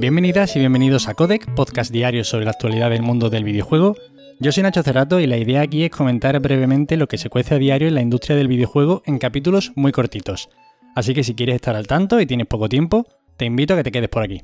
Bienvenidas y bienvenidos a Codec, podcast diario sobre la actualidad del mundo del videojuego. Yo soy Nacho Cerrato y la idea aquí es comentar brevemente lo que se cuece a diario en la industria del videojuego en capítulos muy cortitos. Así que si quieres estar al tanto y tienes poco tiempo, te invito a que te quedes por aquí.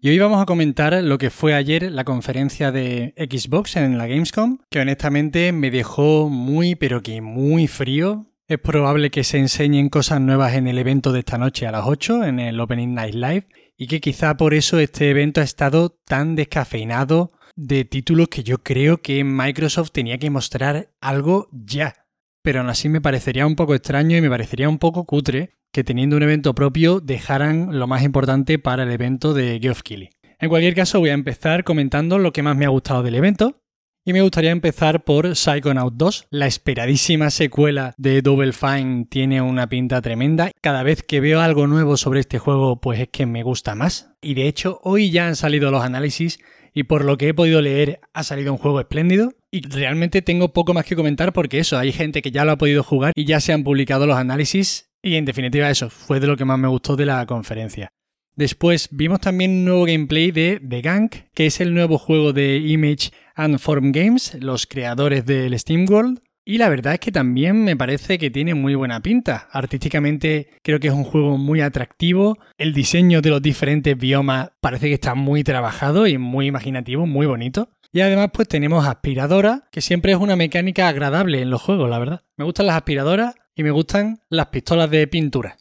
Y hoy vamos a comentar lo que fue ayer la conferencia de Xbox en la Gamescom, que honestamente me dejó muy pero que muy frío. Es probable que se enseñen cosas nuevas en el evento de esta noche a las 8, en el Opening Night Live, y que quizá por eso este evento ha estado tan descafeinado de títulos que yo creo que Microsoft tenía que mostrar algo ya. Pero aún así me parecería un poco extraño y me parecería un poco cutre que teniendo un evento propio dejaran lo más importante para el evento de Geoff Keighley. En cualquier caso, voy a empezar comentando lo que más me ha gustado del evento. Y me gustaría empezar por Psychonaut 2. La esperadísima secuela de Double Fine tiene una pinta tremenda. Cada vez que veo algo nuevo sobre este juego, pues es que me gusta más. Y de hecho, hoy ya han salido los análisis y por lo que he podido leer, ha salido un juego espléndido. Y realmente tengo poco más que comentar porque eso, hay gente que ya lo ha podido jugar y ya se han publicado los análisis y en definitiva eso fue de lo que más me gustó de la conferencia. Después vimos también un nuevo gameplay de The Gang, que es el nuevo juego de Image and Form Games, los creadores del Steam World. Y la verdad es que también me parece que tiene muy buena pinta. Artísticamente creo que es un juego muy atractivo. El diseño de los diferentes biomas parece que está muy trabajado y muy imaginativo, muy bonito. Y además pues tenemos aspiradora, que siempre es una mecánica agradable en los juegos, la verdad. Me gustan las aspiradoras y me gustan las pistolas de pintura.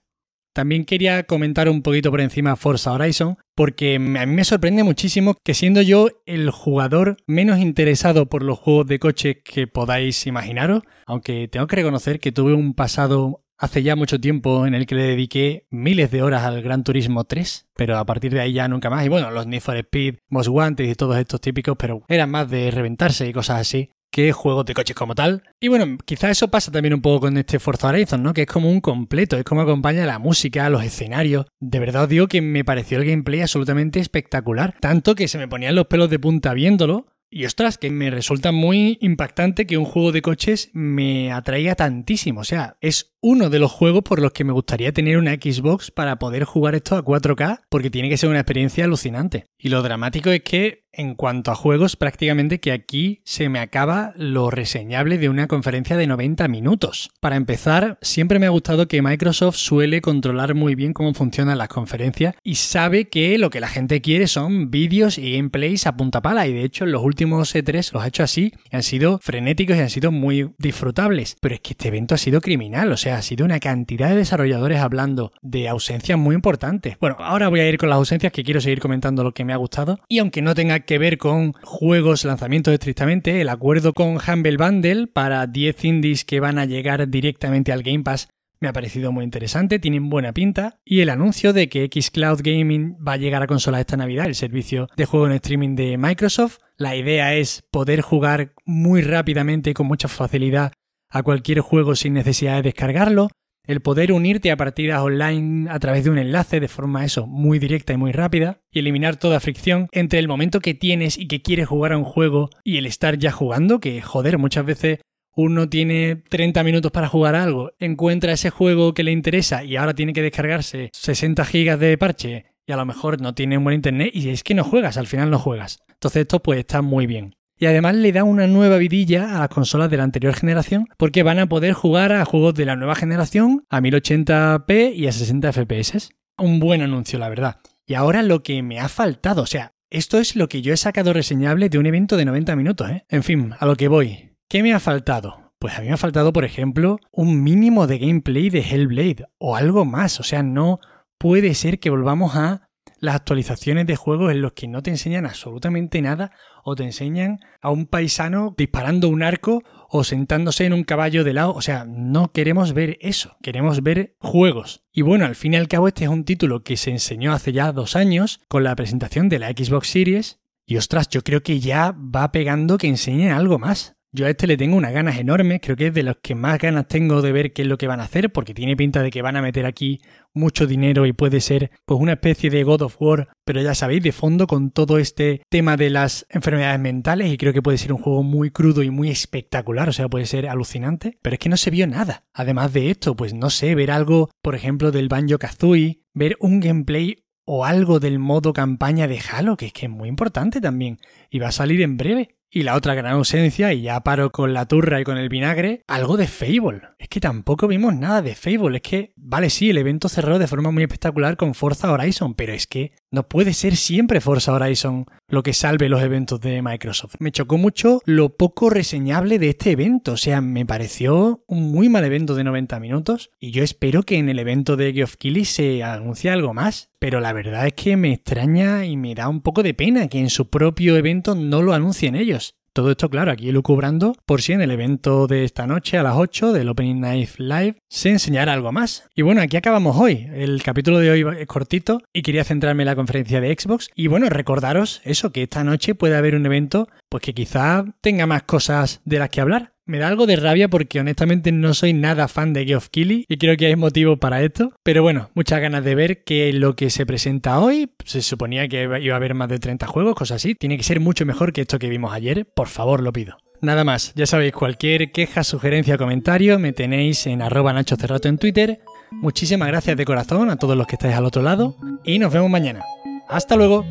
También quería comentar un poquito por encima Forza Horizon, porque a mí me sorprende muchísimo que siendo yo el jugador menos interesado por los juegos de coche que podáis imaginaros, aunque tengo que reconocer que tuve un pasado hace ya mucho tiempo en el que le dediqué miles de horas al Gran Turismo 3, pero a partir de ahí ya nunca más. Y bueno, los Need for Speed, Most Wanted y todos estos típicos, pero eran más de reventarse y cosas así que juegos de coches como tal. Y bueno, quizás eso pasa también un poco con este Forza Horizon, ¿no? Que es como un completo, es como acompaña la música, los escenarios. De verdad os digo que me pareció el gameplay absolutamente espectacular. Tanto que se me ponían los pelos de punta viéndolo. Y ostras, que me resulta muy impactante que un juego de coches me atraiga tantísimo. O sea, es uno de los juegos por los que me gustaría tener una Xbox para poder jugar esto a 4K, porque tiene que ser una experiencia alucinante. Y lo dramático es que en cuanto a juegos, prácticamente que aquí se me acaba lo reseñable de una conferencia de 90 minutos. Para empezar, siempre me ha gustado que Microsoft suele controlar muy bien cómo funcionan las conferencias y sabe que lo que la gente quiere son vídeos y gameplays a punta pala y de hecho en los últimos E3 los ha hecho así han sido frenéticos y han sido muy disfrutables. Pero es que este evento ha sido criminal, o sea, ha sido una cantidad de desarrolladores hablando de ausencias muy importantes. Bueno, ahora voy a ir con las ausencias que quiero seguir comentando lo que me ha gustado y aunque no tenga que ver con juegos, lanzamientos estrictamente, el acuerdo con Humble Bundle para 10 indies que van a llegar directamente al Game Pass me ha parecido muy interesante, tienen buena pinta. Y el anuncio de que Xcloud Gaming va a llegar a consolas esta Navidad, el servicio de juego en streaming de Microsoft. La idea es poder jugar muy rápidamente y con mucha facilidad a cualquier juego sin necesidad de descargarlo el poder unirte a partidas online a través de un enlace de forma eso muy directa y muy rápida y eliminar toda fricción entre el momento que tienes y que quieres jugar a un juego y el estar ya jugando, que joder, muchas veces uno tiene 30 minutos para jugar algo, encuentra ese juego que le interesa y ahora tiene que descargarse 60 gigas de parche y a lo mejor no tiene un buen internet y es que no juegas, al final no juegas. Entonces esto pues está muy bien y además le da una nueva vidilla a las consolas de la anterior generación porque van a poder jugar a juegos de la nueva generación a 1080p y a 60 fps. Un buen anuncio, la verdad. Y ahora lo que me ha faltado, o sea, esto es lo que yo he sacado reseñable de un evento de 90 minutos, ¿eh? En fin, a lo que voy. ¿Qué me ha faltado? Pues a mí me ha faltado, por ejemplo, un mínimo de gameplay de Hellblade o algo más. O sea, no puede ser que volvamos a las actualizaciones de juegos en los que no te enseñan absolutamente nada o te enseñan a un paisano disparando un arco o sentándose en un caballo de lado. O sea, no queremos ver eso, queremos ver juegos. Y bueno, al fin y al cabo este es un título que se enseñó hace ya dos años con la presentación de la Xbox Series. Y ostras, yo creo que ya va pegando que enseñen algo más. Yo a este le tengo unas ganas enormes, creo que es de los que más ganas tengo de ver qué es lo que van a hacer, porque tiene pinta de que van a meter aquí mucho dinero y puede ser pues una especie de God of War, pero ya sabéis, de fondo con todo este tema de las enfermedades mentales y creo que puede ser un juego muy crudo y muy espectacular, o sea, puede ser alucinante, pero es que no se vio nada. Además de esto, pues no sé, ver algo, por ejemplo, del Banjo Kazooie, ver un gameplay o algo del modo campaña de Halo, que es que es muy importante también, y va a salir en breve. Y la otra gran ausencia, y ya paro con la turra y con el vinagre, algo de Fable. Es que tampoco vimos nada de Fable. Es que, vale, sí, el evento cerró de forma muy espectacular con Forza Horizon, pero es que no puede ser siempre Forza Horizon lo que salve los eventos de Microsoft. Me chocó mucho lo poco reseñable de este evento. O sea, me pareció un muy mal evento de 90 minutos. Y yo espero que en el evento de Geoff Keighley se anuncie algo más. Pero la verdad es que me extraña y me da un poco de pena que en su propio evento no lo anuncien ellos. Todo esto, claro, aquí lucubrando por si en el evento de esta noche a las 8 del Opening Night Live se enseñara algo más. Y bueno, aquí acabamos hoy. El capítulo de hoy es cortito y quería centrarme en la conferencia de Xbox. Y bueno, recordaros eso, que esta noche puede haber un evento pues que quizá tenga más cosas de las que hablar. Me da algo de rabia porque honestamente no soy nada fan de Geoff Keighley y creo que hay motivo para esto. Pero bueno, muchas ganas de ver que lo que se presenta hoy, se suponía que iba a haber más de 30 juegos, cosas así. Tiene que ser mucho mejor que esto que vimos ayer, por favor lo pido. Nada más, ya sabéis, cualquier queja, sugerencia o comentario me tenéis en arroba Nacho Cerrato en Twitter. Muchísimas gracias de corazón a todos los que estáis al otro lado y nos vemos mañana. Hasta luego.